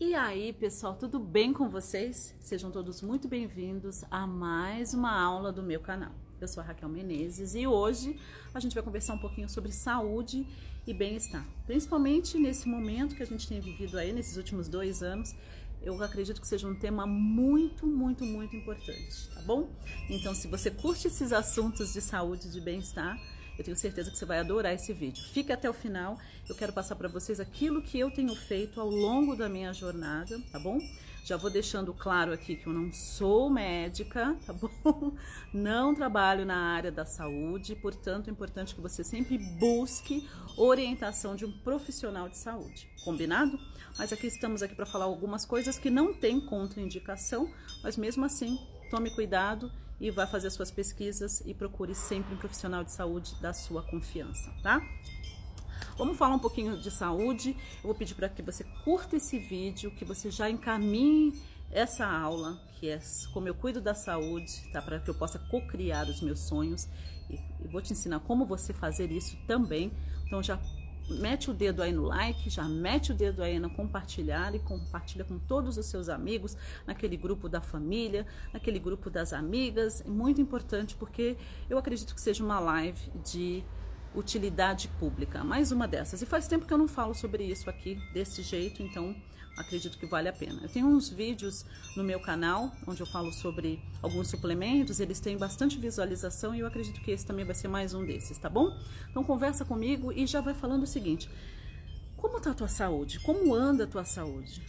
E aí, pessoal, tudo bem com vocês? Sejam todos muito bem-vindos a mais uma aula do meu canal. Eu sou a Raquel Menezes e hoje a gente vai conversar um pouquinho sobre saúde e bem-estar. Principalmente nesse momento que a gente tem vivido aí, nesses últimos dois anos, eu acredito que seja um tema muito, muito, muito importante, tá bom? Então, se você curte esses assuntos de saúde e de bem-estar, eu tenho certeza que você vai adorar esse vídeo. Fique até o final. Eu quero passar para vocês aquilo que eu tenho feito ao longo da minha jornada, tá bom? Já vou deixando claro aqui que eu não sou médica, tá bom? Não trabalho na área da saúde, portanto é importante que você sempre busque orientação de um profissional de saúde, combinado? Mas aqui estamos aqui para falar algumas coisas que não tem contraindicação, mas mesmo assim, tome cuidado e vá fazer suas pesquisas e procure sempre um profissional de saúde da sua confiança, tá? Vamos falar um pouquinho de saúde. Eu vou pedir para que você curta esse vídeo, que você já encaminhe essa aula, que é como eu cuido da saúde, tá? Para que eu possa co-criar os meus sonhos. E, vou te ensinar como você fazer isso também. Então já mete o dedo aí no like, já mete o dedo aí no compartilhar e compartilha com todos os seus amigos, naquele grupo da família, naquele grupo das amigas. É muito importante porque eu acredito que seja uma live de utilidade pública, mais uma dessas. E faz tempo que eu não falo sobre isso aqui desse jeito, então acredito que vale a pena. Eu tenho uns vídeos no meu canal onde eu falo sobre alguns suplementos, eles têm bastante visualização e eu acredito que esse também vai ser mais um desses, tá bom? Então conversa comigo e já vai falando o seguinte: como tá a tua saúde? Como anda a tua saúde?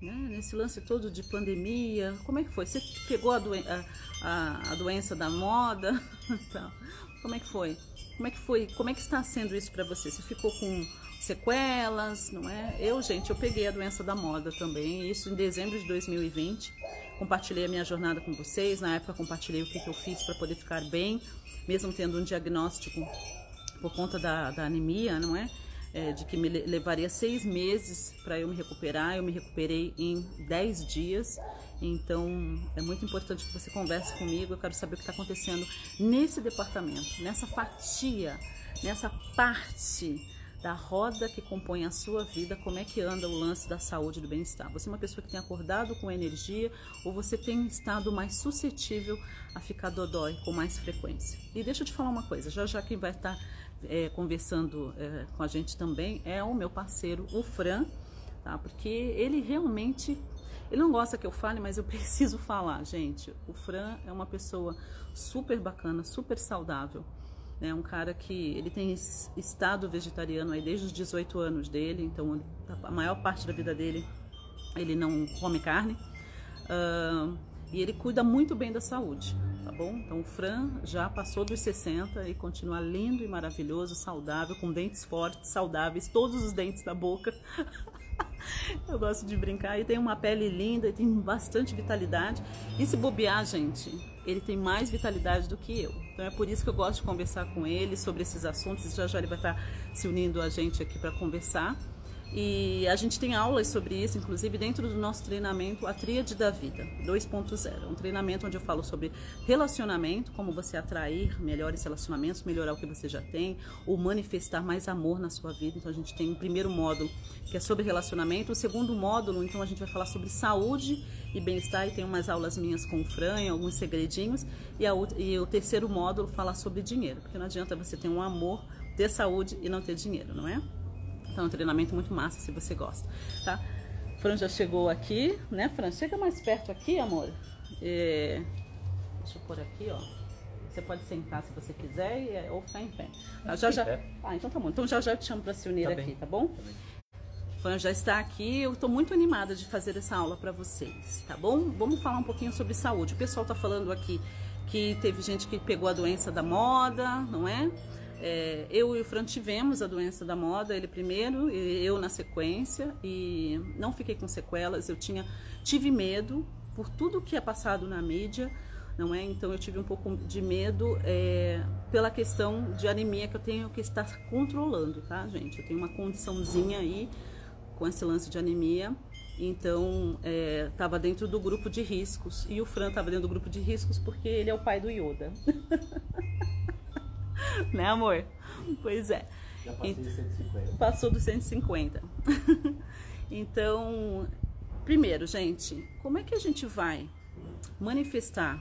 Né? Nesse lance todo de pandemia, como é que foi? Você pegou a, doen a, a, a doença da moda? como é que foi? Como é que foi? Como é que está sendo isso para você? Você ficou com sequelas, não é? Eu, gente, eu peguei a doença da moda também, isso em dezembro de 2020. Compartilhei a minha jornada com vocês, na época compartilhei o que, que eu fiz para poder ficar bem, mesmo tendo um diagnóstico por conta da, da anemia, não é? é? de que me levaria seis meses para eu me recuperar. Eu me recuperei em dez dias. Então é muito importante que você converse comigo. Eu quero saber o que está acontecendo nesse departamento, nessa fatia, nessa parte da roda que compõe a sua vida, como é que anda o lance da saúde e do bem-estar. Você é uma pessoa que tem acordado com energia ou você tem estado mais suscetível a ficar dodói com mais frequência? E deixa eu te falar uma coisa, já já quem vai estar é, conversando é, com a gente também é o meu parceiro, o Fran, tá? Porque ele realmente ele não gosta que eu fale, mas eu preciso falar, gente. O Fran é uma pessoa super bacana, super saudável né? Um cara que ele tem estado vegetariano aí desde os 18 anos dele, então a maior parte da vida dele ele não come carne. Uh, e ele cuida muito bem da saúde, tá bom? Então o Fran já passou dos 60 e continua lindo e maravilhoso, saudável, com dentes fortes, saudáveis, todos os dentes da boca. Eu gosto de brincar e tem uma pele linda e tem bastante vitalidade. E se bobear, gente, ele tem mais vitalidade do que eu. Então é por isso que eu gosto de conversar com ele sobre esses assuntos. Já já ele vai estar se unindo a gente aqui para conversar. E a gente tem aulas sobre isso, inclusive dentro do nosso treinamento A Tríade da Vida 2.0. Um treinamento onde eu falo sobre relacionamento, como você atrair melhores relacionamentos, melhorar o que você já tem, ou manifestar mais amor na sua vida. Então a gente tem um primeiro módulo que é sobre relacionamento, o segundo módulo, então a gente vai falar sobre saúde e bem-estar, e tem umas aulas minhas com o Fran, alguns segredinhos, e, a, e o terceiro módulo fala sobre dinheiro, porque não adianta você ter um amor, ter saúde e não ter dinheiro, não é? Então é um treinamento muito massa se você gosta, tá? Fran já chegou aqui, né, Fran? Chega mais perto aqui, amor. É... Deixa eu pôr aqui, ó. Você pode sentar se você quiser e, é, ou ficar em pé. Ah, já, já... Ah, então tá bom. Então já já te chamo para se unir tá aqui, bem. tá bom? Tá Fran já está aqui. Eu estou muito animada de fazer essa aula para vocês, tá bom? Vamos falar um pouquinho sobre saúde. O pessoal está falando aqui que teve gente que pegou a doença da moda, não é? É, eu e o Fran tivemos a doença da moda, ele primeiro e eu na sequência, e não fiquei com sequelas. Eu tinha, tive medo por tudo que é passado na mídia, não é? Então eu tive um pouco de medo é, pela questão de anemia que eu tenho que estar controlando, tá, gente? Eu tenho uma condiçãozinha aí com esse lance de anemia, então estava é, dentro do grupo de riscos e o Fran estava dentro do grupo de riscos porque ele é o pai do Yoda. né, amor? Pois é. Já passei dos 150. Passou dos 150. então, primeiro, gente, como é que a gente vai manifestar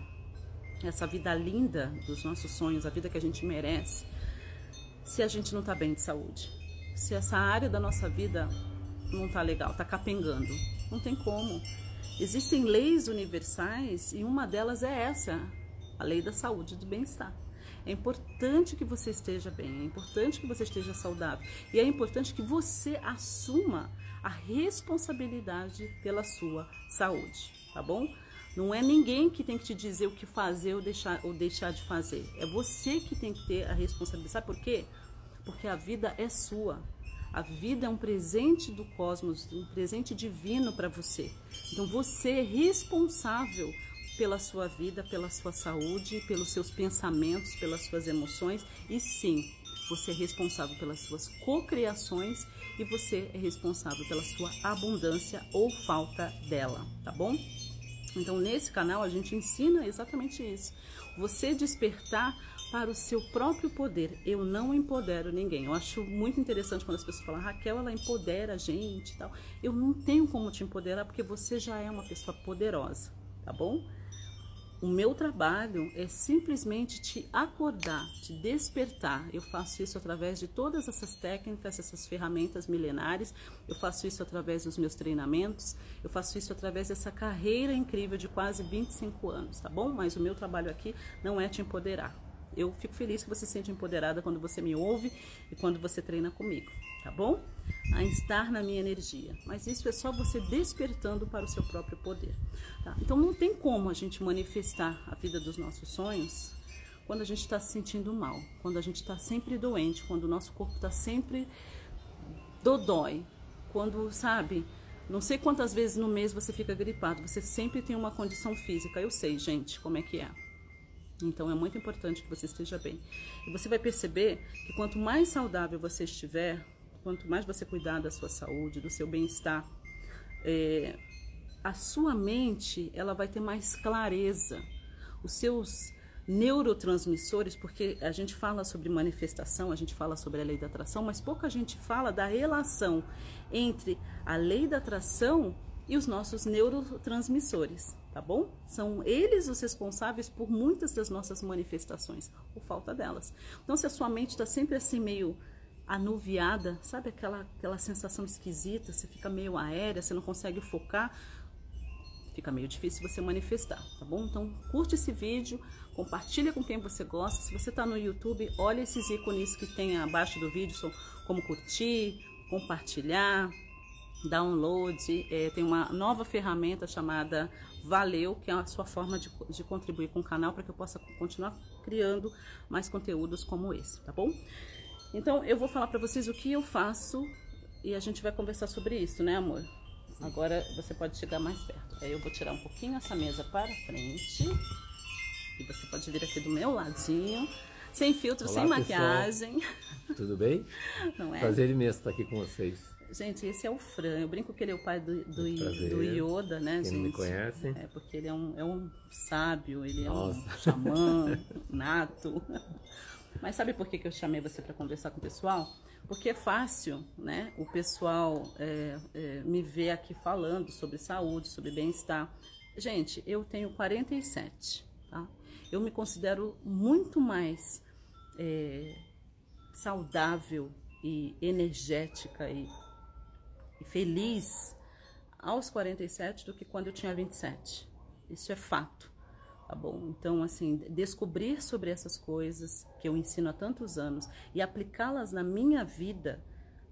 essa vida linda dos nossos sonhos, a vida que a gente merece, se a gente não está bem de saúde? Se essa área da nossa vida não está legal, está capengando? Não tem como. Existem leis universais e uma delas é essa, a lei da saúde e do bem-estar. É importante que você esteja bem, é importante que você esteja saudável e é importante que você assuma a responsabilidade pela sua saúde, tá bom? Não é ninguém que tem que te dizer o que fazer ou deixar, ou deixar de fazer. É você que tem que ter a responsabilidade. Sabe por quê? Porque a vida é sua. A vida é um presente do cosmos, um presente divino para você. Então você é responsável pela sua vida, pela sua saúde, pelos seus pensamentos, pelas suas emoções e sim, você é responsável pelas suas cocriações e você é responsável pela sua abundância ou falta dela, tá bom? Então, nesse canal a gente ensina exatamente isso. Você despertar para o seu próprio poder. Eu não empodero ninguém. Eu acho muito interessante quando as pessoas falam, Raquel, ela empodera a gente e tal. Eu não tenho como te empoderar porque você já é uma pessoa poderosa, tá bom? O meu trabalho é simplesmente te acordar, te despertar. Eu faço isso através de todas essas técnicas, essas ferramentas milenares. Eu faço isso através dos meus treinamentos. Eu faço isso através dessa carreira incrível de quase 25 anos, tá bom? Mas o meu trabalho aqui não é te empoderar. Eu fico feliz que você se sente empoderada quando você me ouve e quando você treina comigo, tá bom? A estar na minha energia. Mas isso é só você despertando para o seu próprio poder. Tá? Então não tem como a gente manifestar a vida dos nossos sonhos quando a gente está se sentindo mal, quando a gente está sempre doente, quando o nosso corpo está sempre dodói, quando, sabe, não sei quantas vezes no mês você fica gripado, você sempre tem uma condição física. Eu sei, gente, como é que é. Então é muito importante que você esteja bem. E você vai perceber que quanto mais saudável você estiver, quanto mais você cuidar da sua saúde, do seu bem-estar, é, a sua mente ela vai ter mais clareza. Os seus neurotransmissores, porque a gente fala sobre manifestação, a gente fala sobre a lei da atração, mas pouca gente fala da relação entre a lei da atração e os nossos neurotransmissores, tá bom? São eles os responsáveis por muitas das nossas manifestações, ou falta delas. Então, se a sua mente está sempre assim meio anuviada, sabe aquela, aquela sensação esquisita, você fica meio aérea, você não consegue focar, fica meio difícil você manifestar, tá bom? Então, curte esse vídeo, compartilha com quem você gosta. Se você está no YouTube, olha esses ícones que tem abaixo do vídeo, como curtir, compartilhar, download, é, tem uma nova ferramenta chamada Valeu, que é a sua forma de, de contribuir com o canal para que eu possa continuar criando mais conteúdos como esse, tá bom? Então eu vou falar para vocês o que eu faço e a gente vai conversar sobre isso, né, amor? Agora você pode chegar mais perto. Aí eu vou tirar um pouquinho essa mesa para frente e você pode vir aqui do meu ladinho. Sem filtro, Olá, sem maquiagem. Tudo bem? Não é? Prazer imenso estar aqui com vocês. Gente, esse é o Fran. Eu brinco que ele é o pai do, do, do Yoda, né, Quem gente? me conhece. É, porque ele é um, é um sábio, ele Nossa. é um xamã nato. Mas sabe por que, que eu chamei você para conversar com o pessoal? Porque é fácil, né? O pessoal é, é, me ver aqui falando sobre saúde, sobre bem-estar. Gente, eu tenho 47, tá? Eu me considero muito mais é, saudável e energética e e feliz aos 47 do que quando eu tinha 27. Isso é fato, tá bom? Então, assim, descobrir sobre essas coisas que eu ensino há tantos anos e aplicá-las na minha vida,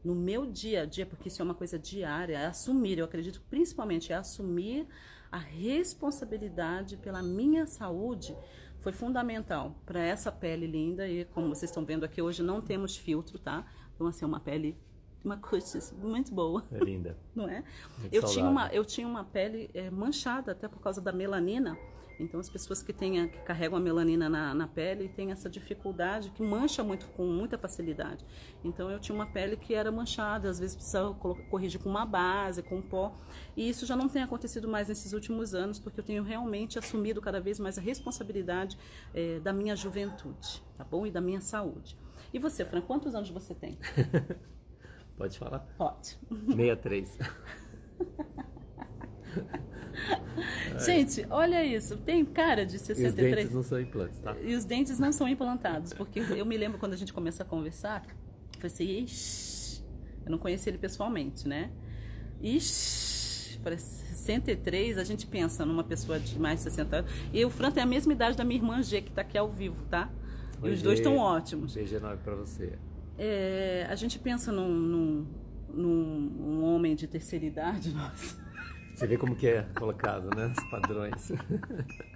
no meu dia a dia, porque isso é uma coisa diária, é assumir, eu acredito principalmente é assumir a responsabilidade pela minha saúde foi fundamental para essa pele linda e como vocês estão vendo aqui hoje não temos filtro, tá? Então assim, é uma pele uma coisa muito boa. É linda. Não é? eu tinha, uma, eu tinha uma pele é, manchada até por causa da melanina. Então, as pessoas que, têm, que carregam a melanina na, na pele têm essa dificuldade, que mancha muito com muita facilidade. Então, eu tinha uma pele que era manchada, às vezes precisava corrigir com uma base, com pó. E isso já não tem acontecido mais nesses últimos anos, porque eu tenho realmente assumido cada vez mais a responsabilidade é, da minha juventude, tá bom? E da minha saúde. E você, Fran, quantos anos você tem? Pode falar? Pode. 63. Gente, olha isso. Tem cara de E os 63. dentes não são implantes, tá? E os dentes não são implantados, porque eu me lembro quando a gente começa a conversar, falei assim, ixi, eu não conheci ele pessoalmente, né? Ixi, para 63, a gente pensa numa pessoa de mais de 60 anos. E o Fran tem a mesma idade da minha irmã G, que tá aqui ao vivo, tá? E os Oi, dois Gê. estão ótimos. Beijo enorme pra você. É, a gente pensa num, num, num- um homem de terceira idade, nossa. Você vê como que é colocado, né? Os padrões.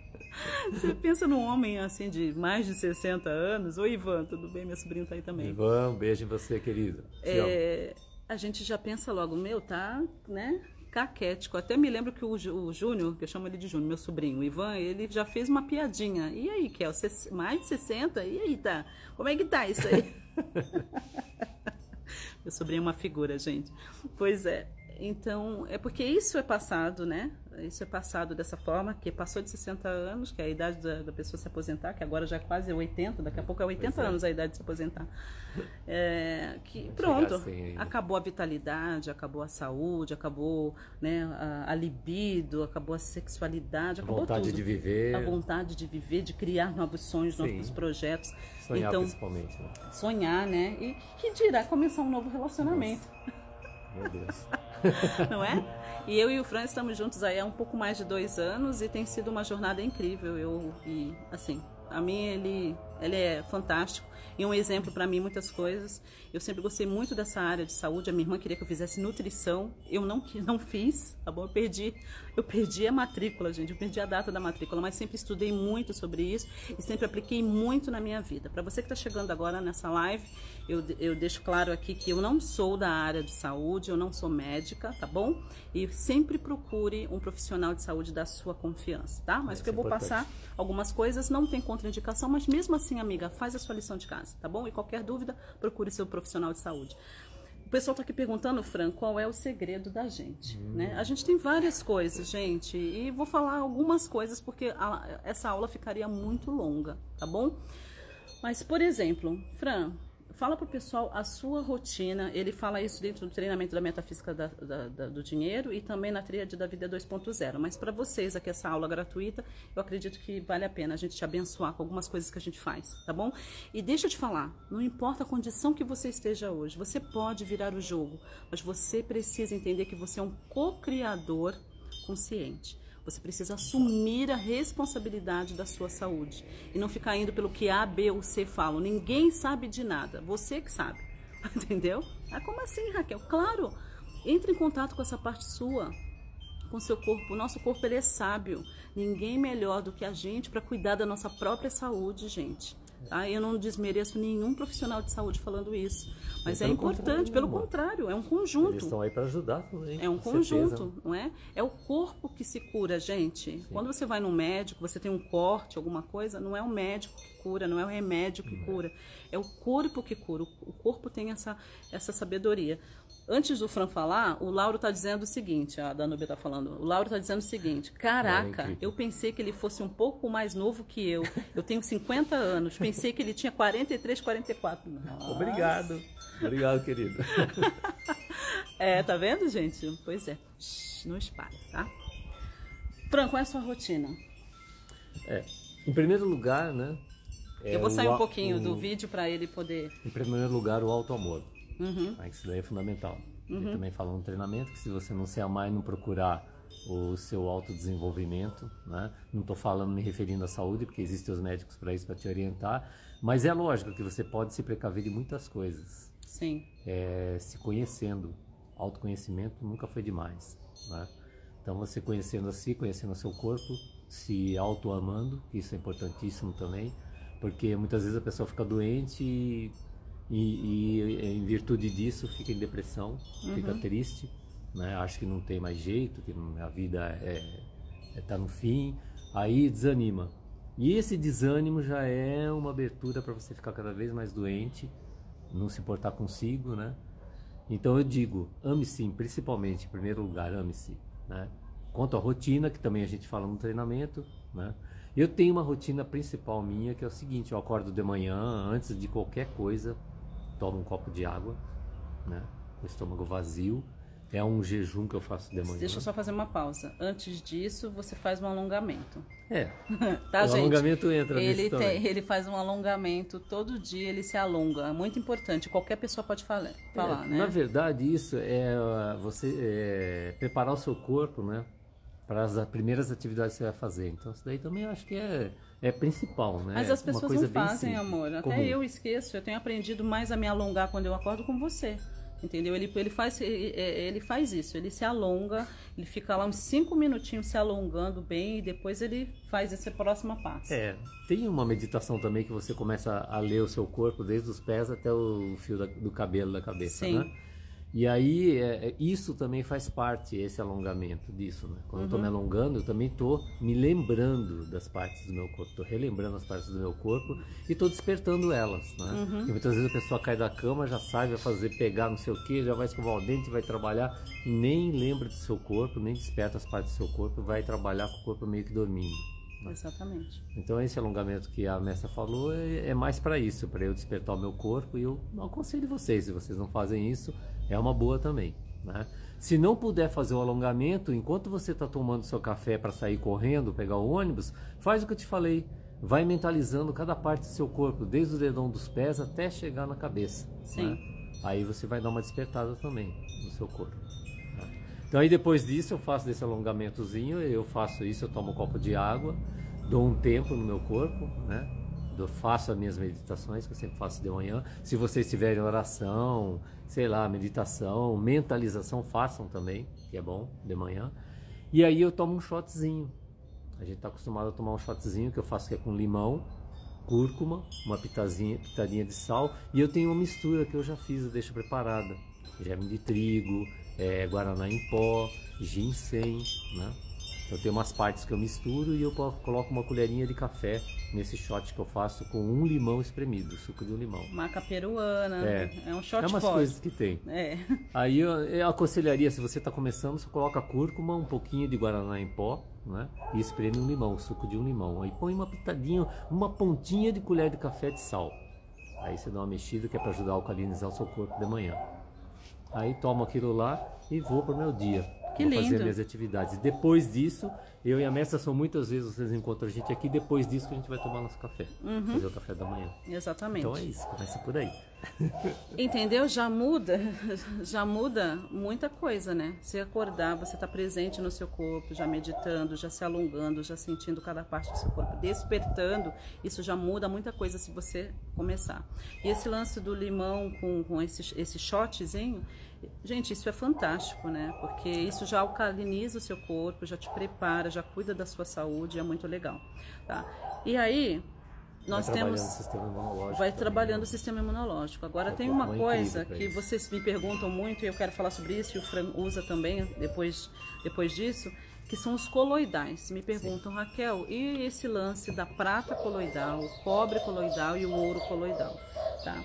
Você pensa num homem assim de mais de 60 anos. Oi, Ivan, tudo bem? Meu sobrinho tá aí também. Ivan, um beijo em você, querido. É, a gente já pensa logo, meu, tá, né? Caquético. Até me lembro que o, o Júnior, que eu chamo ele de Júnior, meu sobrinho, o Ivan, ele já fez uma piadinha. E aí, Kel, mais de 60? E aí, tá? Como é que tá isso aí? meu sobrinho é uma figura, gente. Pois é. Então, é porque isso é passado, né? Isso é passado dessa forma, que passou de 60 anos, que é a idade da, da pessoa se aposentar, que agora já é quase 80, daqui a pouco é 80 Pois é. anos a idade de se aposentar. É, que pronto, assim acabou a vitalidade, acabou a saúde, acabou né, a, a libido, acabou a sexualidade, A acabou vontade tudo. de viver, A vontade de viver, de criar novos sonhos, Sim. novos projetos. sonhar então, principalmente. Né? sonhar, né? E que dirá começar um novo relacionamento, Meu Deus. não é? E eu e o Fran estamos juntos aí há um pouco mais de dois anos e tem sido uma jornada incrível. Eu e assim, a mim ele ele é fantástico e um exemplo para mim muitas coisas. Eu sempre gostei muito dessa área de saúde. A minha irmã queria que eu fizesse nutrição, eu não não fiz, tá bom? Eu perdi, eu perdi a matrícula, gente. Eu perdi a data da matrícula, mas sempre estudei muito sobre isso e sempre apliquei muito na minha vida. Para você que está chegando agora nessa live, eu, eu deixo claro aqui que eu não sou da área de saúde, eu não sou médica, tá bom? E sempre procure um profissional de saúde da sua confiança, tá? Mas que eu é vou importante. passar algumas coisas, não tem contraindicação, mas mesmo assim, amiga, faz a sua lição de casa, tá bom? E qualquer dúvida, procure seu profissional de saúde. O pessoal está aqui perguntando, Fran, qual é o segredo da gente, né? A gente tem várias coisas, gente, e vou falar algumas coisas porque a- essa aula ficaria muito longa, tá bom? Mas, por exemplo, Fran, fala pro pessoal a sua rotina. Ele fala isso dentro do treinamento da metafísica da- da- da- do dinheiro e também na tríade da vida 2.0. Mas para vocês aqui, essa aula gratuita, eu acredito que vale a pena a gente te abençoar com algumas coisas que a gente faz, tá bom? E deixa eu te falar, não importa a condição que você esteja hoje, você pode virar o jogo, mas você precisa entender que você é um co-criador consciente. Você precisa assumir a responsabilidade da sua saúde e não ficar indo pelo que A, B ou C falam. Ninguém sabe de nada, você que sabe. Entendeu? Ah, como assim, Raquel? Claro, entre em contato com essa parte sua, com seu corpo. O nosso corpo ele é sábio. Ninguém melhor do que a gente para cuidar da nossa própria saúde, gente. Tá? Eu não desmereço nenhum profissional de saúde falando isso, mas é importante. contrário, Pelo contrário, é um Eles conjunto. estão aí para ajudar também. É um conjunto, certeza. não é? É o corpo que se cura, gente. Quando você vai no médico, você tem um corte, alguma coisa, não é o médico que cura, não é o remédio que cura. É o corpo que cura. O o corpo tem essa, essa sabedoria. Antes do Fran falar, o Lauro está dizendo o seguinte, a Danúbia está falando, o Lauro está dizendo o seguinte, caraca, incrível. eu pensei que ele fosse um pouco mais novo que eu. Eu tenho 50 anos, pensei que ele tinha 43, 44. Nossa. Obrigado. Obrigado, querido. É, tá vendo, gente? Pois é. Shhh, não espalha, tá? Fran, qual é a sua rotina? É, em primeiro lugar, né? é Eu vou sair o um pouquinho o- do vídeo para ele poder. Em primeiro lugar, o auto-amor. Uhum. Que Isso daí é fundamental. Ele também fala no treinamento que se você não se amar e não procurar o seu autodesenvolvimento, né? não estou falando me referindo à saúde, porque existem os médicos para isso, para te orientar, mas é lógico que você pode se precaver de muitas coisas. Sim. É, se conhecendo, autoconhecimento nunca foi demais. Né? Então você conhecendo a si, conhecendo o seu corpo, se auto-amando, isso é importantíssimo também, porque muitas vezes a pessoa fica doente e, e- e, em virtude disso fica em depressão, fica triste, né? acha que não tem mais jeito, que a vida é, é, tá no fim, aí desanima. E esse desânimo já é uma abertura para você ficar cada vez mais doente, não se portar consigo, né? Então eu digo, ame-se, principalmente, em primeiro lugar, ame-se, né? Quanto à rotina, que também a gente fala no treinamento, né? Eu tenho uma rotina principal minha, que é o seguinte, eu acordo de manhã, antes de qualquer coisa, tomo um copo de água, né? Com o estômago vazio, É um jejum que eu faço de manhã. Deixa eu só fazer uma pausa. Antes disso, você faz um alongamento. É. tá, o gente? alongamento entra ele nisso também. Ele faz um alongamento todo dia, ele se alonga. É muito importante. Qualquer pessoa pode falar, falar É, né? Na verdade, isso é você é, preparar o seu corpo, né? Para as primeiras atividades que você vai fazer. Então, isso daí também eu acho que é, é principal, né? Mas as pessoas não fazem, simples, amor. Até comum. eu esqueço. Eu tenho aprendido mais a me alongar quando eu acordo com você. Entendeu? Ele, ele, faz, ele, ele faz isso, ele se alonga, ele fica lá uns cinco minutinhos se alongando bem e depois ele faz essa próxima passo. É, tem uma meditação também que você começa a ler o seu corpo desde os pés até o fio da- do cabelo da cabeça, Sim. né? E aí, é, é, isso também faz parte, esse alongamento disso, né? Quando eu Uhum. tô me alongando, eu também tô me lembrando das partes do meu corpo, tô relembrando as partes do meu corpo e tô despertando elas, né? Uhum. E muitas vezes a pessoa cai da cama, já sai, vai fazer, pegar não sei o que, já vai escovar o dente, vai trabalhar, nem lembra do seu corpo, nem desperta as partes do seu corpo, vai trabalhar com o corpo meio que dormindo. Exatamente. Então esse alongamento que a mestra falou é, é mais para isso, para eu despertar o meu corpo e eu aconselho vocês, se vocês não fazem isso, é uma boa também, né? Se não puder fazer o alongamento, enquanto você está tomando seu café para sair correndo, pegar o ônibus, faz o que eu te falei. Vai mentalizando cada parte do seu corpo, desde o dedão dos pés até chegar na cabeça. Sim. né? Aí você vai dar uma despertada também no seu corpo. Então aí depois disso eu faço desse alongamentozinho, eu faço isso, eu tomo um copo de água, dou um tempo no meu corpo, né? Eu faço as minhas meditações que eu sempre faço de manhã. Se vocês tiverem oração, sei lá, meditação, mentalização, façam também, que é bom de manhã. E aí eu tomo um shotzinho. A gente está acostumado a tomar um shotzinho que eu faço que é com limão, cúrcuma, uma pitazinha, pitadinha de sal e eu tenho uma mistura que eu já fiz, eu deixo preparada. Germe de trigo, é, guaraná em pó, ginseng, né? Eu tenho umas partes que eu misturo e eu coloco uma colherinha de café nesse shot que eu faço com um limão espremido, suco de um limão. Maca peruana, É. é, um shot é umas forte. coisas que tem. É. Aí eu, eu aconselharia, se você está começando, você coloca cúrcuma, um pouquinho de guaraná em pó, né? E espreme um limão, suco de um limão. Aí põe uma pitadinha, uma pontinha de colher de café de sal. Aí você dá uma mexida que é para ajudar a alcalinizar o seu corpo de manhã. Aí tomo aquilo lá e vou pro meu dia. Que vou fazer lindo. minhas atividades. Depois disso, eu e a mestra são muitas vezes vocês encontram a gente aqui. Depois disso que a gente vai tomar nosso café, fazer o café da manhã. Exatamente. Então é isso, começa por aí. Entendeu? Já muda, já muda muita coisa, né? Se acordar, você está presente no seu corpo, já meditando, já se alongando, já sentindo cada parte do seu corpo, despertando, isso já muda muita coisa se você começar. E esse lance do limão com, com esse, esse shotzinho, gente, isso é fantástico, né? Porque isso já alcaliniza o seu corpo, já te prepara, já cuida da sua saúde, é muito legal, tá? E aí, nós vai trabalhando temos o sistema imunológico. vai também, trabalhando né? o sistema imunológico. Agora É tem uma coisa que vocês me perguntam muito e eu quero falar sobre isso e o Fran usa também depois depois disso, que são os coloidais. Me perguntam, Raquel, e esse lance da prata coloidal, o cobre coloidal e o ouro coloidal, tá?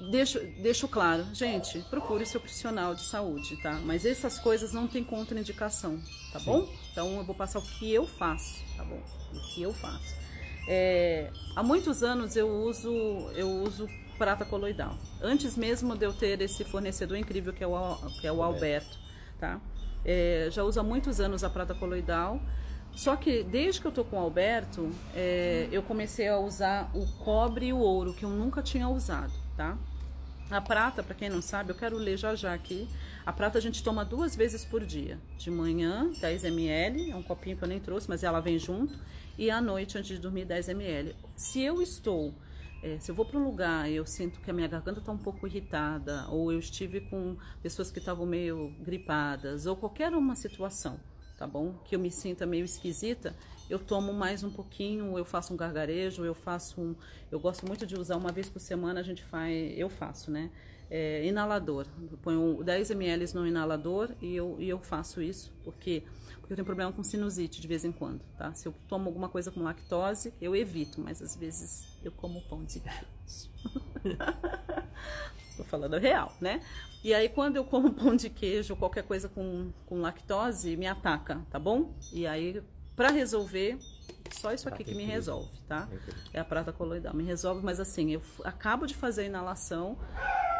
Deixo, deixo claro, gente, procure seu profissional de saúde, tá? Mas essas coisas não tem contraindicação, tá bom? Então eu vou passar o que eu faço, tá bom? O que eu faço. É, há muitos anos eu uso eu uso prata coloidal. Antes mesmo de eu ter esse fornecedor incrível que é o, que é o Alberto, tá? É, já uso há muitos anos a prata coloidal. Só que desde que eu tô com o Alberto, é, eu comecei a usar o cobre e o ouro, que eu nunca tinha usado, tá? A prata, para quem não sabe, eu quero ler já já aqui. A prata a gente toma duas vezes por dia. De manhã, 10 ml, é um copinho que eu nem trouxe, mas ela vem junto. E à noite, antes de dormir, 10 ml. Se eu estou, eh, se eu vou para um lugar e eu sinto que a minha garganta está um pouco irritada, ou eu estive com pessoas que estavam meio gripadas, ou qualquer uma situação, tá bom? Que eu me sinta meio esquisita, eu tomo mais um pouquinho, eu faço um gargarejo, eu faço um. Eu gosto muito de usar uma vez por semana, a gente faz. Eu faço, né? É, inalador. Eu ponho 10 ml no inalador e eu, e eu faço isso, porque, porque eu tenho problema com sinusite de vez em quando, tá? Se eu tomo alguma coisa com lactose, eu evito, mas às vezes eu como pão de queijo. Tô falando real, né? E aí, quando eu como pão de queijo, qualquer coisa com, com lactose, me ataca, tá bom? E aí, pra resolver, só isso aqui que me resolve, tá? É a prata coloidal, me resolve, mas assim, eu acabo de fazer a inalação,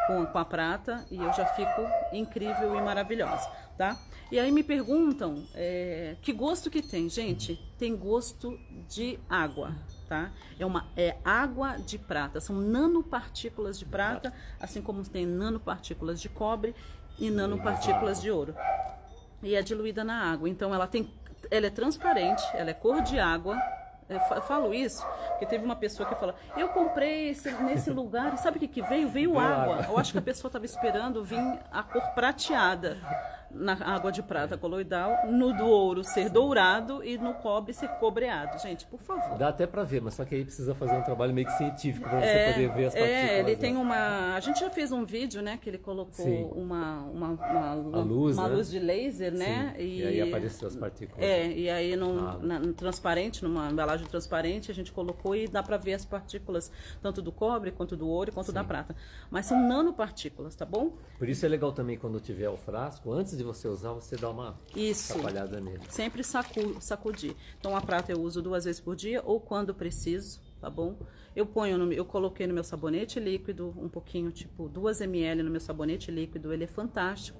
com, com a prata e eu já fico incrível e maravilhosa, tá? E aí me perguntam é, que gosto que tem, gente? Tem gosto de água, tá? É uma é água de prata, são nanopartículas de prata, assim como tem nanopartículas de cobre e nanopartículas de ouro. E é diluída na água, então ela tem ela é transparente, ela é cor de água, eu falo isso porque teve uma pessoa que falou: Eu comprei esse, nesse lugar e sabe o que, que veio? Veio água. Eu acho que a pessoa estava esperando vir a cor prateada na água de prata coloidal, no do ouro ser dourado e no cobre ser cobreado. Gente, por favor. Dá até para ver, mas só que aí precisa fazer um trabalho meio que científico para é, você poder ver as partículas. É, ele tem uma. A gente já fez um vídeo, né, que ele colocou uma, uma, uma, uma, luz, uma né? luz de laser, né? E, e, aí apareceu as partículas. É, e aí num, ah. na, no transparente, numa embalagem transparente, a gente colocou e dá para ver as partículas, tanto do cobre, quanto do ouro, quanto Sim. da prata. Mas são nanopartículas, tá bom? Por isso é legal também quando tiver o frasco, antes de você usar, você dá uma isso. atrapalhada nele. Sempre sacu, sacudir. Então a prata eu uso duas vezes por dia ou quando preciso, tá bom? Eu ponho, no, eu coloquei no meu sabonete líquido um pouquinho, tipo 2 ml no meu sabonete líquido, ele é fantástico.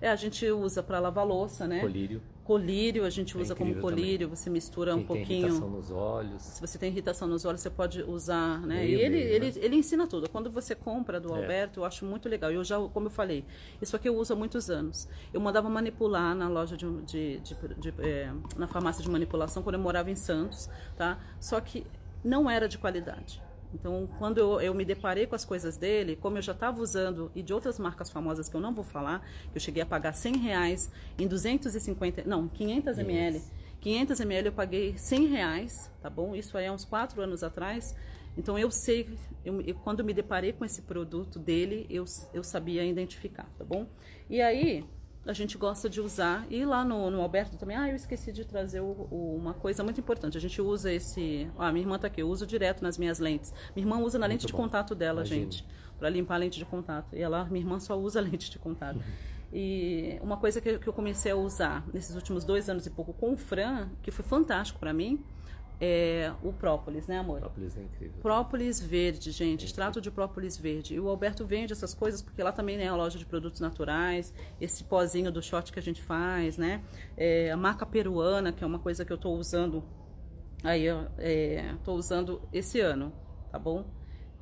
É, a gente usa para lavar louça, né? Colírio. Colírio, a gente é usa como colírio, também. você mistura Quem um pouquinho. Tem irritação nos olhos. Se você tem irritação nos olhos, você pode usar, né? Meio, e ele, meio, ele, né? ele ensina tudo. Quando você compra do é. Alberto, eu acho muito legal. Eu já, como eu falei, isso aqui eu uso há muitos anos. Eu mandava manipular na loja de, de, de, de é, na farmácia de manipulação quando eu morava em Santos, tá? Só que não era de qualidade. Então, quando eu, eu, me deparei com as coisas dele, como eu já estava usando, e de outras marcas famosas que eu não vou falar, que eu cheguei a pagar 100 reais em 250, não, 500 ml. 500 ml eu paguei 100 reais, tá bom? Isso aí há uns 4 anos atrás. Então, eu sei, eu, eu, quando eu me deparei com esse produto dele, eu, eu sabia identificar, tá bom? E aí, a gente gosta de usar. E lá no, no Alberto também, ah, eu esqueci de trazer o, o, uma coisa muito importante. A gente usa esse. Ah, minha irmã tá aqui, eu uso direto nas minhas lentes. Minha irmã usa na muito lente bom. de contato dela, Imagina. gente, para limpar a lente de contato. E ela, minha irmã só usa lente de contato. Uhum. E uma coisa que, que eu comecei a usar nesses últimos dois anos e pouco com o Fran, que foi fantástico para mim, é, o própolis, né, amor? Própolis é incrível. Própolis verde, gente, é extrato de própolis verde. E o Alberto vende essas coisas porque lá também né, é a loja de produtos naturais, esse pozinho do shot que a gente faz, né? É, a marca peruana, que é uma coisa que eu estou usando, aí estou é, usando esse ano, tá bom?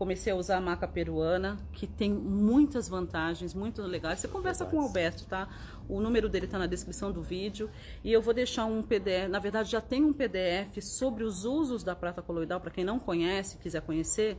comecei a usar a maca peruana, que tem muitas vantagens, muito legais. Você conversa com o Alberto, tá? O número dele está na descrição do vídeo. E eu vou deixar um PDF, na verdade já tem um PDF sobre os usos da prata coloidal, para quem não conhece, quiser conhecer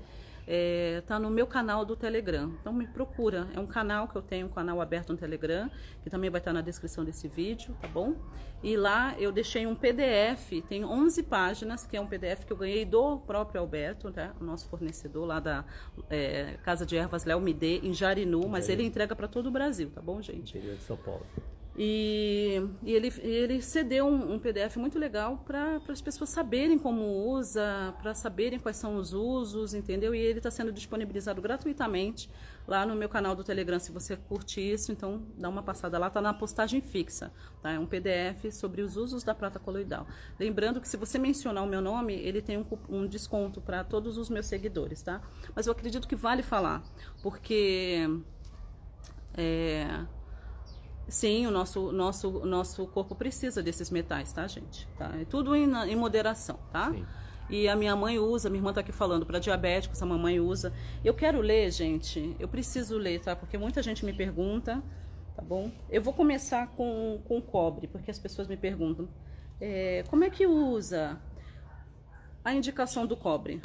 é, tá no meu canal do Telegram. Então me procura. É um canal que eu tenho, um canal aberto no Telegram, que também vai estar na descrição desse vídeo, tá bom? E lá eu deixei um PDF, tem 11 páginas, que é um PDF que eu ganhei do próprio Alberto, tá? o nosso fornecedor lá da é, Casa de Ervas Léo Midê, em Jarinu, mas ele entrega para todo o Brasil, tá bom, gente? Interior de São Paulo. E, e ele, ele cedeu um, um PDF muito legal para as pessoas saberem como usa, para saberem quais são os usos, entendeu? E ele está sendo disponibilizado gratuitamente lá no meu canal do Telegram. Se você curte isso, então dá uma passada lá, está na postagem fixa. Tá? É um PDF sobre os usos da prata coloidal. Lembrando que se você mencionar o meu nome, ele tem um, um desconto para todos os meus seguidores, tá? Mas eu acredito que vale falar, porque. É, Sim, o nosso, nosso, nosso corpo precisa desses metais, tá, gente? Tá? É tudo em, em moderação, tá? Sim. E a minha mãe usa, minha irmã está aqui falando, para diabéticos, a mamãe usa. Eu quero ler, gente, eu preciso ler, tá? Porque muita gente me pergunta, tá bom? Eu vou começar com, com cobre, porque as pessoas me perguntam. É, como é que usa a indicação do cobre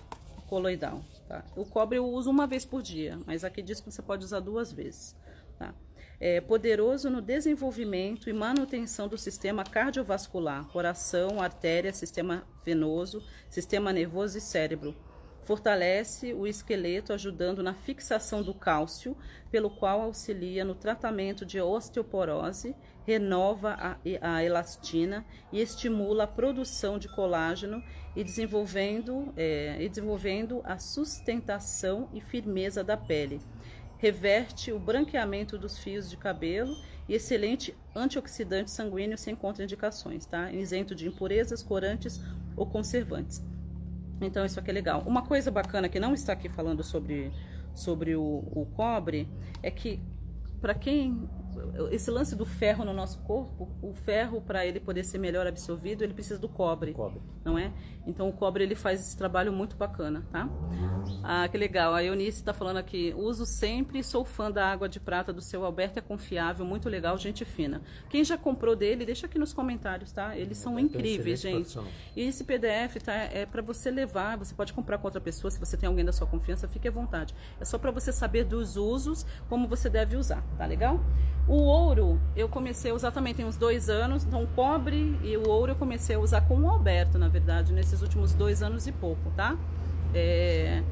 coloidal? Tá? O cobre eu uso uma vez por dia, mas aqui diz que você pode usar duas vezes, tá? É, poderoso no desenvolvimento e manutenção do sistema cardiovascular, coração, artéria, sistema venoso, sistema nervoso e cérebro. Fortalece o esqueleto, ajudando na fixação do cálcio, pelo qual auxilia no tratamento de osteoporose, renova a, a elastina e estimula a produção de colágeno e desenvolvendo, é, e desenvolvendo a sustentação e firmeza da pele reverte o branqueamento dos fios de cabelo e excelente antioxidante sanguíneo sem contraindicações, tá? Isento de impurezas, corantes ou conservantes. Então isso aqui é legal. Uma coisa bacana que não está aqui falando sobre sobre o, o cobre é que para quem esse lance do ferro no nosso corpo, o ferro para ele poder ser melhor absorvido, ele precisa do cobre, Cobre. não é? Então o cobre ele faz esse trabalho muito bacana, tá? Ah, que legal. A Eunice está falando aqui, uso sempre, sou fã da água de prata do seu Alberto, é confiável, muito legal, gente fina. Quem já comprou dele, deixa aqui nos comentários, tá? Eles são incríveis, excelente gente. E esse PDF tá, é para você levar, você pode comprar com outra pessoa, se você tem alguém da sua confiança, fique à vontade. É só para você saber dos usos, como você deve usar, tá legal? O ouro eu comecei a usar também tem uns dois anos, então o cobre e o ouro eu comecei a usar com o Alberto, na verdade, nesses últimos dois anos e pouco, tá? É,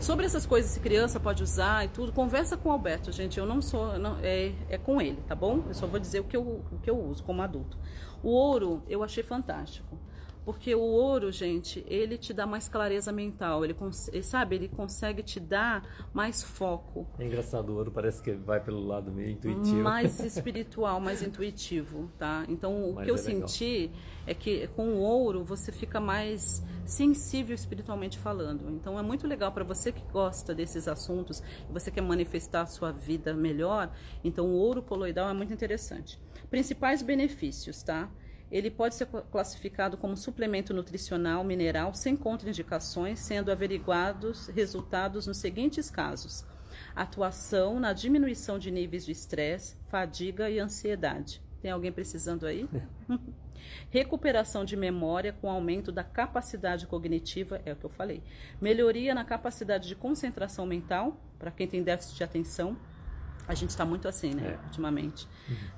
Sobre essas coisas se criança pode usar e tudo, conversa com o Alberto, gente. Eu não sou, não, é, é com ele, tá bom? Eu só vou dizer o que, eu, o que eu uso como adulto. O ouro eu achei fantástico. Porque o ouro, gente, ele te dá mais clareza mental. Ele, sabe, ele consegue te dar mais foco, É engraçado, o ouro parece que vai pelo lado meio intuitivo. mais espiritual, mais intuitivo, tá? Então, o Mas que eu é legal. senti é que com o ouro você fica mais sensível espiritualmente falando. Então, é muito legal para você que gosta desses assuntos, e você quer manifestar a sua vida melhor. Então, o ouro coloidal é muito interessante. Principais benefícios, tá? Ele pode ser cla- classificado como suplemento nutricional mineral sem contraindicações, sendo averiguados resultados nos seguintes casos: atuação na diminuição de níveis de estresse, fadiga e ansiedade. Tem alguém precisando aí? Recuperação de memória com aumento da capacidade cognitiva, é o que eu falei. Melhoria na capacidade de concentração mental, para quem tem déficit de atenção. A gente está muito assim, né, É. ultimamente.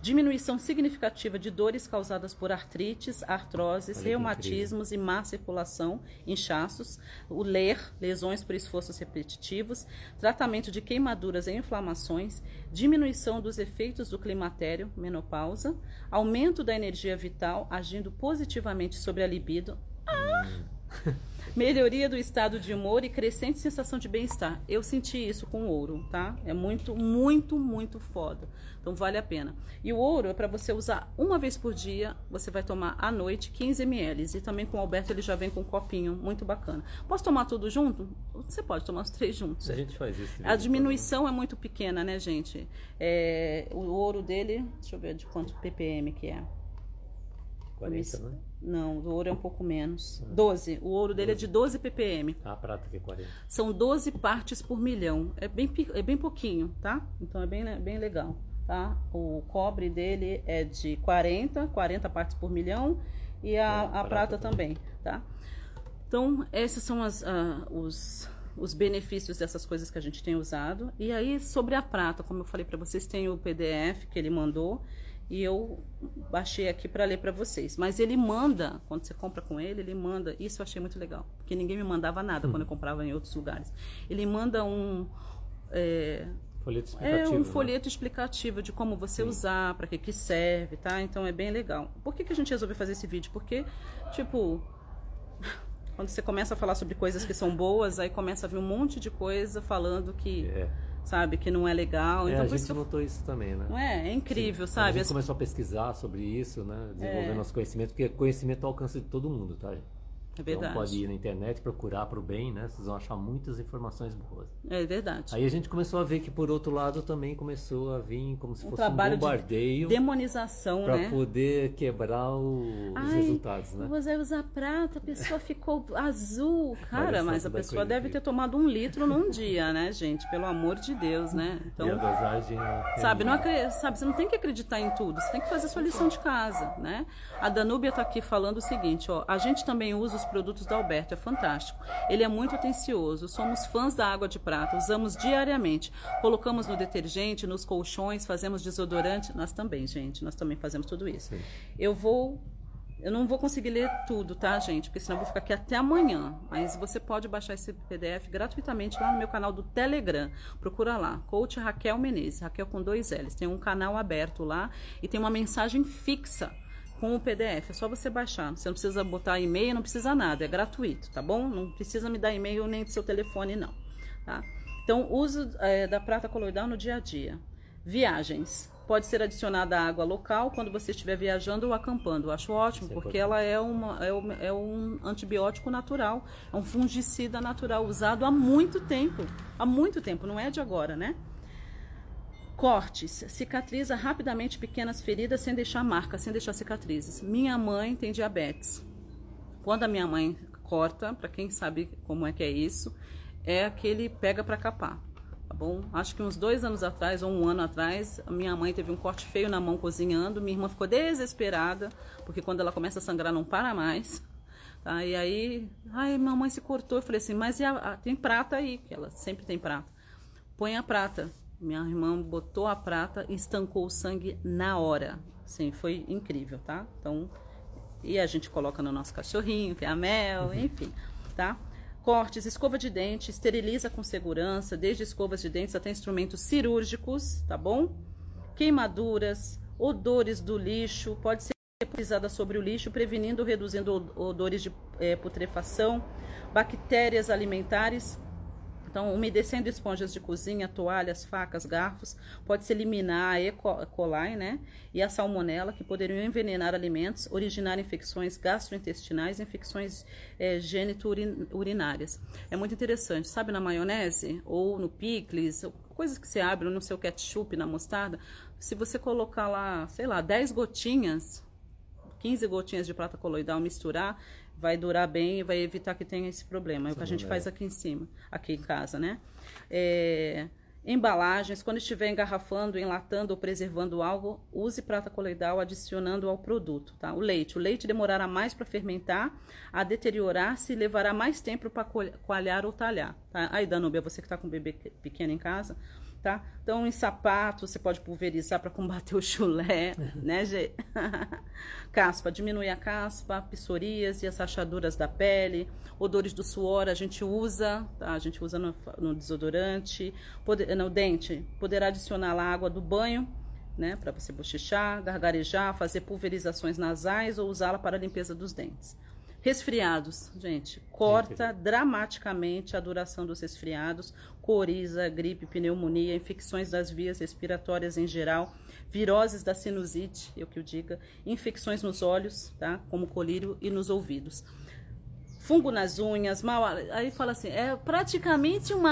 Diminuição significativa de dores causadas por artrites, artroses, Olha reumatismos e má circulação, inchaços, o ler, lesões por esforços repetitivos, tratamento de queimaduras e inflamações, diminuição dos efeitos do climatério, menopausa, aumento da energia vital, agindo positivamente sobre a libido. Ah! Melhoria do estado de humor e crescente sensação de bem-estar. Eu senti isso com o ouro, tá? É muito, muito, muito foda. Então vale a pena. E o ouro é para você usar uma vez por dia. Você vai tomar à noite 15 ml. E também com o Alberto ele já vem com um copinho, muito bacana. Posso tomar tudo junto? Você pode tomar os três juntos. A gente faz isso. A diminuição é muito pequena, né, gente? É, o ouro dele, deixa eu ver de quanto ppm que é. Quando. 40, né? Não, o ouro é um pouco menos. 12. O ouro dele é de 12 ppm. A prata que é 40. São 12 partes por milhão. É bem, é bem pouquinho, tá? Então é bem, le- bem legal, tá? O cobre dele é de 40, 40 partes por milhão e a, É, a prata prata também, tá? Então, esses são as, ah, os, os benefícios dessas coisas que a gente tem usado. E aí, sobre a prata, como eu falei para vocês, tem o PDF que ele mandou e eu baixei aqui para ler para vocês. Mas ele manda, quando você compra com ele, ele manda. Isso eu achei muito legal, porque ninguém me mandava nada quando eu comprava em outros lugares. Ele manda um. é, Folheto é explicativo. um né? folheto explicativo de como você usar, para que que serve, tá? Então é bem legal. Por que, que a gente resolveu fazer esse vídeo? Porque, tipo, quando você começa a falar sobre coisas que são boas, aí começa a vir um monte de coisa falando que, É. sabe, que não é legal. É, Então a isso gente eu... notou isso também, né? Não é? É incrível, Sim. sabe? A gente As- começou a pesquisar sobre isso, né? Desenvolver É. nosso conhecimento, porque conhecimento ao alcance de todo mundo, tá? É verdade. Então pode ir na internet procurar para o bem, né? Vocês vão achar muitas informações boas. É verdade. Aí a gente começou a ver que por outro lado também começou a vir como se Um fosse um trabalho de bombardeio Demonização, para né? poder quebrar o- os Ai, resultados, né? Você usa prata, a pessoa ficou azul. Cara, mas a toda pessoa deve ter tomado um litro num dia, né, gente? Pelo amor de Deus, né? Então, e a dosagem é Sabe, não acre- sabe, você não tem que acreditar em tudo, você tem que fazer sua lição de casa, né? A Danúbia tá aqui falando o seguinte, ó, a gente também usa os produtos da Alberto, é fantástico. Ele é muito atencioso, somos fãs da água de prata, usamos diariamente. Colocamos no detergente, nos colchões, fazemos desodorante, nós também, gente, nós também fazemos tudo isso. Sim. Eu vou eu não vou conseguir ler tudo, tá, gente? Porque senão eu vou ficar aqui até amanhã. Mas você pode baixar esse PDF gratuitamente lá no meu canal do Telegram. Procura lá, Coach Raquel Menezes, Raquel com dois L's. Tem um canal aberto lá e tem uma mensagem fixa com o PDF. É só você baixar. Você não precisa botar e-mail, não precisa nada. É gratuito, tá bom? Não precisa me dar e-mail nem do seu telefone, não. Tá? Então, uso é, da prata coloidal no dia a dia. Viagens. pode ser adicionada à água local quando você estiver viajando ou acampando. Eu acho ótimo, é porque ela é, uma, é, um, é um antibiótico natural, é um fungicida natural usado há muito tempo. Há muito tempo, não é de agora, né? Cortes. Cicatriza rapidamente pequenas feridas sem deixar marcas, sem deixar cicatrizes. Minha mãe tem diabetes. Quando a minha mãe corta, para quem sabe como é que é isso, é aquele pega para capar. Tá bom? Acho que uns dois anos atrás, ou um ano atrás, a minha mãe teve um corte feio na mão cozinhando. Minha irmã ficou desesperada, porque quando ela começa a sangrar não para mais. Tá? E aí, ai, mamãe se cortou. Eu falei assim, mas a- a- tem prata aí, que ela sempre tem prata. Põe a prata. Minha irmã botou a prata e estancou o sangue na hora. Sim, foi incrível, tá? Então, e a gente coloca no nosso cachorrinho, que é a Mel, enfim, tá? Cortes, escova de dente, esteriliza com segurança, desde escovas de dentes até instrumentos cirúrgicos, tá bom? Queimaduras, odores do lixo, pode ser pisada sobre o lixo, prevenindo ou reduzindo od- odores de eh, putrefação, bactérias alimentares, então, umedecendo esponjas de cozinha, toalhas, facas, garfos, pode-se eliminar a E. co- coli né, e a salmonela, que poderiam envenenar alimentos, originar infecções gastrointestinais e infecções é, gênito-urinárias. É muito interessante, sabe, na maionese ou no picles, coisas que você abre no seu ketchup, na mostarda, se você colocar lá, sei lá, 10 gotinhas, 15 gotinhas de prata coloidal, misturar, vai durar bem e vai evitar que tenha esse problema. É o que a gente faz aqui em cima, aqui em casa, né? É, embalagens, quando estiver engarrafando, enlatando ou preservando algo, use prata coloidal adicionando ao produto, tá? O leite. O leite demorará mais para fermentar, a deteriorar-se e levará mais tempo para coalhar ou talhar, tá? Aí, Danúbia, você que está com um bebê pequeno em casa, tá? Então, em sapato, você pode pulverizar para combater o chulé, né, Gê? caspa, diminui a caspa, psoríase, as rachaduras da pele, odores do suor, a gente usa, tá? A gente usa no, no desodorante, Pode- no dente, poderá adicionar a água do banho, né, para você bochechar, gargarejar, fazer pulverizações nasais ou usá-la para a limpeza dos dentes. Resfriados, gente, corta dramaticamente a duração dos resfriados, coriza, gripe, pneumonia, infecções das vias respiratórias em geral, viroses da sinusite, eu que o diga, infecções nos olhos, tá? Como colírio e nos ouvidos. Fungo nas unhas, mal, aí fala assim, é praticamente uma